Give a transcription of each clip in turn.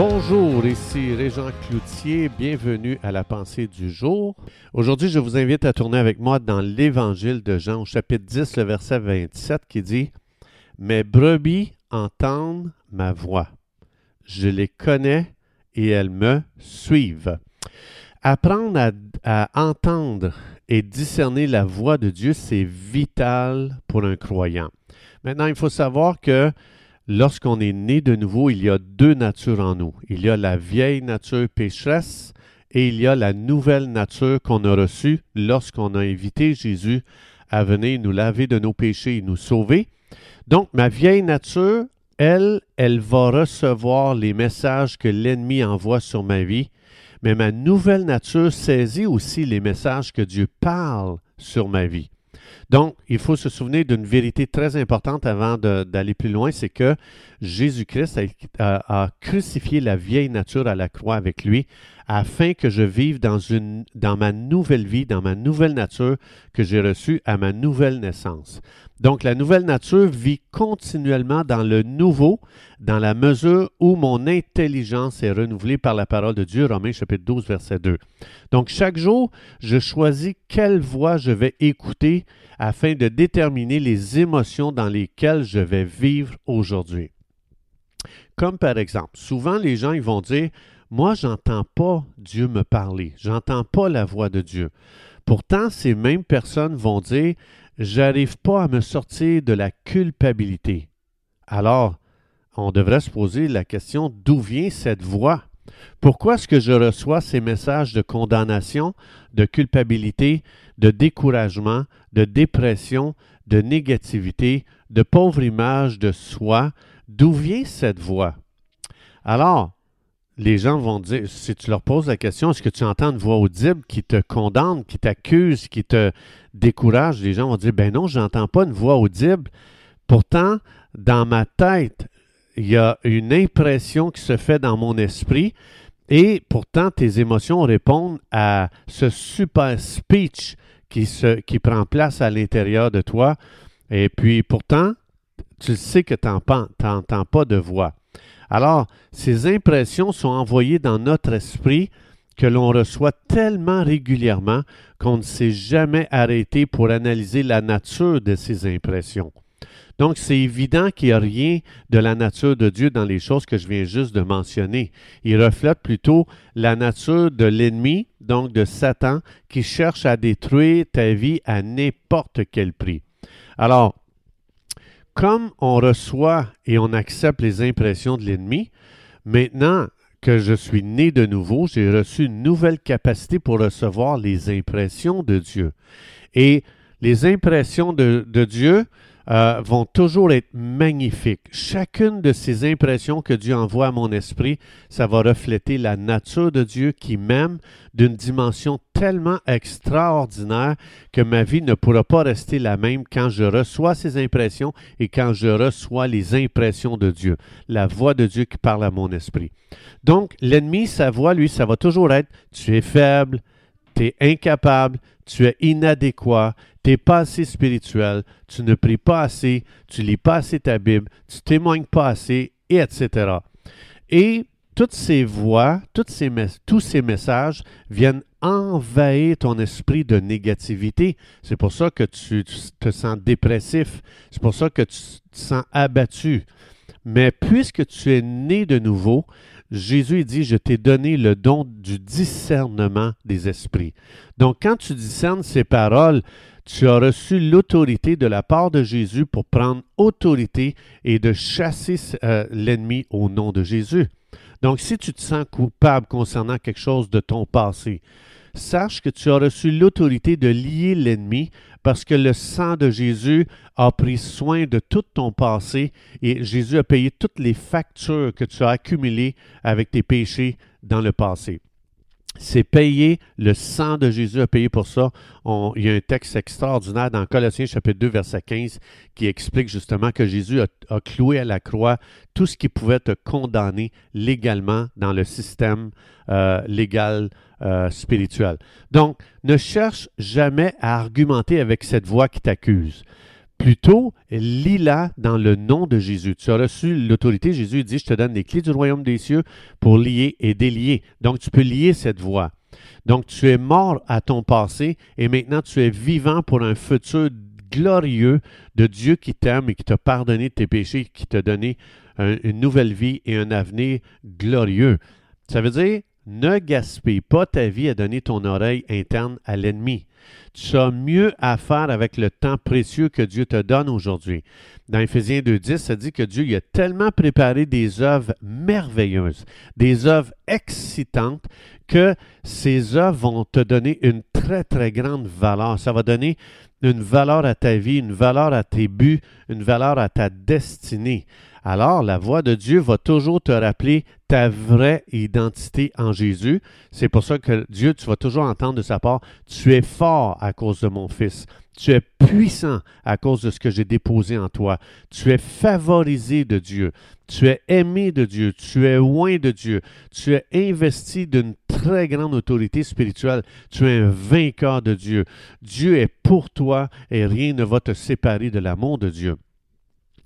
Bonjour, ici Régent Cloutier, bienvenue à la pensée du jour. Aujourd'hui, je vous invite à tourner avec moi dans l'Évangile de Jean, au chapitre 10, le verset 27, qui dit Mes brebis entendent ma voix. Je les connais et elles me suivent. Apprendre à, à entendre et discerner la voix de Dieu, c'est vital pour un croyant. Maintenant, il faut savoir que lorsqu'on est né de nouveau, il y a deux natures en nous. Il y a la vieille nature pécheresse et il y a la nouvelle nature qu'on a reçue lorsqu'on a invité Jésus à venir nous laver de nos péchés et nous sauver. Donc, ma vieille nature, elle, elle va recevoir les messages que l'ennemi envoie sur ma vie, mais ma nouvelle nature saisit aussi les messages que Dieu parle sur ma vie. Donc, il faut se souvenir d'une vérité très importante avant d'aller plus loin, c'est que Jésus-Christ a, crucifié la vieille nature à la croix avec lui afin que je vive dans, une, dans ma nouvelle vie, dans ma nouvelle nature que j'ai reçue à ma nouvelle naissance. Donc, la nouvelle nature vit continuellement dans le nouveau, dans la mesure où mon intelligence est renouvelée par la parole de Dieu, Romains chapitre 12, verset 2. Donc, chaque jour, je choisis quelle voix je vais écouter afin de déterminer les émotions dans lesquelles je vais vivre aujourd'hui. Comme par exemple, souvent les gens ils vont dire Moi, j'entends pas Dieu me parler, j'entends pas la voix de Dieu. Pourtant, ces mêmes personnes vont dire J'arrive pas à me sortir de la culpabilité. Alors, on devrait se poser la question d'où vient cette voix? Pourquoi est-ce que je reçois ces messages de condamnation, de culpabilité, de découragement, de dépression, de négativité, de pauvre image de soi? D'où vient cette voix? Alors, les gens vont dire, si tu leur poses la question, est-ce que tu entends une voix audible qui te condamne, qui t'accuse, qui te décourage? Les gens vont dire, ben non, je n'entends pas une voix audible. Pourtant, dans ma tête, il y a une impression qui se fait dans mon esprit et pourtant tes émotions répondent à ce super speech qui, qui prend place à l'intérieur de toi. Et puis pourtant, tu sais que tu n'entends pas de voix. Alors, ces impressions sont envoyées dans notre esprit que l'on reçoit tellement régulièrement qu'on ne s'est jamais arrêté pour analyser la nature de ces impressions. Donc, c'est évident qu'il n'y a rien de la nature de Dieu dans les choses que je viens juste de mentionner. Il reflète plutôt la nature de l'ennemi, donc de Satan, qui cherche à détruire ta vie à n'importe quel prix. Alors, comme on reçoit et on accepte les impressions de l'ennemi, maintenant que je suis né de nouveau, j'ai reçu une nouvelle capacité pour recevoir les impressions de Dieu. Et les impressions de, Dieu, euh, vont toujours être magnifiques. Chacune de ces impressions que Dieu envoie à mon esprit, ça va refléter la nature de Dieu qui m'aime d'une dimension tellement extraordinaire que ma vie ne pourra pas rester la même quand je reçois ces impressions et quand je reçois les impressions de Dieu, la voix de Dieu qui parle à mon esprit. Donc, l'ennemi, sa voix, lui, ça va toujours être, tu es faible, tu es incapable, tu es inadéquat, tu n'es pas assez spirituel, tu ne pries pas assez, tu lis pas assez ta Bible, tu témoignes pas assez, et etc. Et toutes ces voix, toutes tous ces messages viennent envahir ton esprit de négativité. C'est pour ça que tu, te sens dépressif. C'est pour ça que tu te sens abattu. Mais puisque tu es né de nouveau, Jésus dit, je t'ai donné le don du discernement des esprits. Donc, quand tu discernes ces paroles, tu as reçu l'autorité de la part de Jésus pour prendre autorité et de chasser euh, l'ennemi au nom de Jésus. Donc, si tu te sens coupable concernant quelque chose de ton passé, sache que tu as reçu l'autorité de lier l'ennemi parce que le sang de Jésus a pris soin de tout ton passé et Jésus a payé toutes les factures que tu as accumulées avec tes péchés dans le passé. C'est payé, le sang de Jésus a payé pour ça. il y a un texte extraordinaire dans Colossiens chapitre 2, verset 15, qui explique justement que Jésus a, cloué à la croix tout ce qui pouvait te condamner légalement dans le système euh, légal euh, spirituel. Donc, ne cherche jamais à argumenter avec cette voix qui t'accuse. Plutôt, lis-la dans le nom de Jésus. Tu as reçu l'autorité. Jésus dit, je te donne les clés du royaume des cieux pour lier et délier. Donc, tu peux lier cette voie. Donc, tu es mort à ton passé et maintenant tu es vivant pour un futur glorieux de Dieu qui t'aime et qui t'a pardonné de tes péchés, qui t'a donné une nouvelle vie et un avenir glorieux. Ça veut dire, ne gaspille pas ta vie à donner ton oreille interne à l'ennemi. Tu as mieux à faire avec le temps précieux que Dieu te donne aujourd'hui. Dans Éphésiens 2.10, ça dit que Dieu a tellement préparé des œuvres merveilleuses, des œuvres excitantes, que ces œuvres vont te donner une très, très grande valeur. Ça va donner une valeur à ta vie, une valeur à tes buts, une valeur à ta destinée. Alors, la voix de Dieu va toujours te rappeler ta vraie identité en Jésus. C'est pour ça que Dieu, tu vas toujours entendre de sa part, tu es fort à cause de mon Fils. Tu es puissant à cause de ce que j'ai déposé en toi. Tu es favorisé de Dieu. Tu es aimé de Dieu. Tu es loin de Dieu. Tu es investi d'une très grande autorité spirituelle. Tu es un vainqueur de Dieu. Dieu est pour toi et rien ne va te séparer de l'amour de Dieu.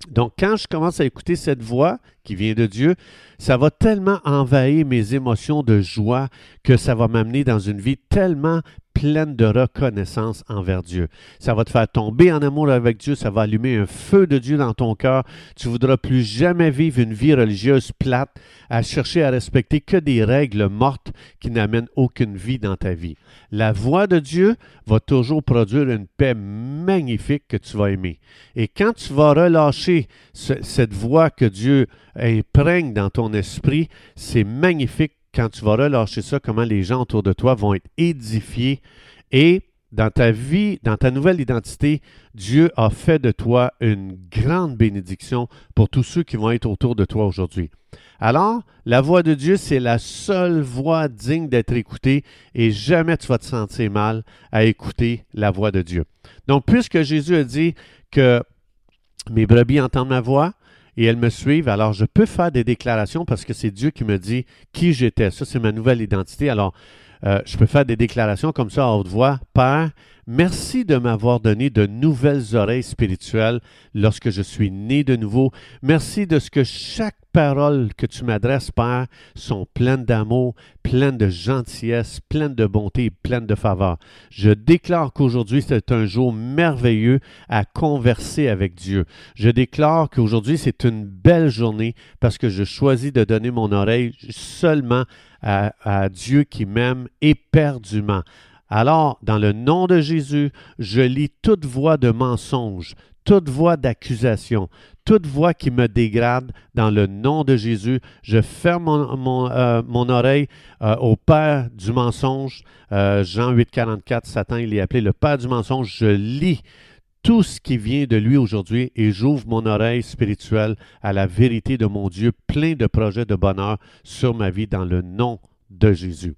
Donc, quand je commence à écouter cette voix qui vient de Dieu, ça va tellement envahir mes émotions de joie que ça va m'amener dans une vie tellement pleine de reconnaissance envers Dieu. Ça va te faire tomber en amour avec Dieu, ça va allumer un feu de Dieu dans ton cœur. Tu voudras plus jamais vivre une vie religieuse plate, à chercher à respecter que des règles mortes qui n'amènent aucune vie dans ta vie. La voix de Dieu va toujours produire une paix magnifique que tu vas aimer. Et quand tu vas relâcher cette voix que Dieu imprègne dans ton esprit, c'est magnifique quand tu vas relâcher ça, comment les gens autour de toi vont être édifiés et dans ta vie, dans ta nouvelle identité, Dieu a fait de toi une grande bénédiction pour tous ceux qui vont être autour de toi aujourd'hui. Alors, la voix de Dieu, c'est la seule voix digne d'être écoutée et jamais tu vas te sentir mal à écouter la voix de Dieu. Donc, puisque Jésus a dit que mes brebis entendent ma voix, et elles me suivent. Alors, je peux faire des déclarations parce que c'est Dieu qui me dit qui j'étais. Ça, c'est ma nouvelle identité. Alors, euh, je peux faire des déclarations comme ça à haute voix. Père, merci de m'avoir donné de nouvelles oreilles spirituelles lorsque je suis né de nouveau. Merci de ce que chaque parole que tu m'adresses, Père, sont pleines d'amour, pleines de gentillesse, pleines de bonté pleines de faveur. Je déclare qu'aujourd'hui, c'est un jour merveilleux à converser avec Dieu. Je déclare qu'aujourd'hui, c'est une belle journée parce que je choisis de donner mon oreille seulement à Dieu qui m'aime éperdument. Alors, dans le nom de Jésus, je lis toute voix de mensonge, toute voix d'accusation, toute voix qui me dégrade, dans le nom de Jésus, je ferme mon, euh, oreille euh, au père du mensonge. Euh, Jean 8, 44, Satan, il est appelé le père du mensonge. Je lis tout ce qui vient de lui aujourd'hui et j'ouvre mon oreille spirituelle à la vérité de mon Dieu, plein de projets de bonheur sur ma vie dans le nom de Jésus.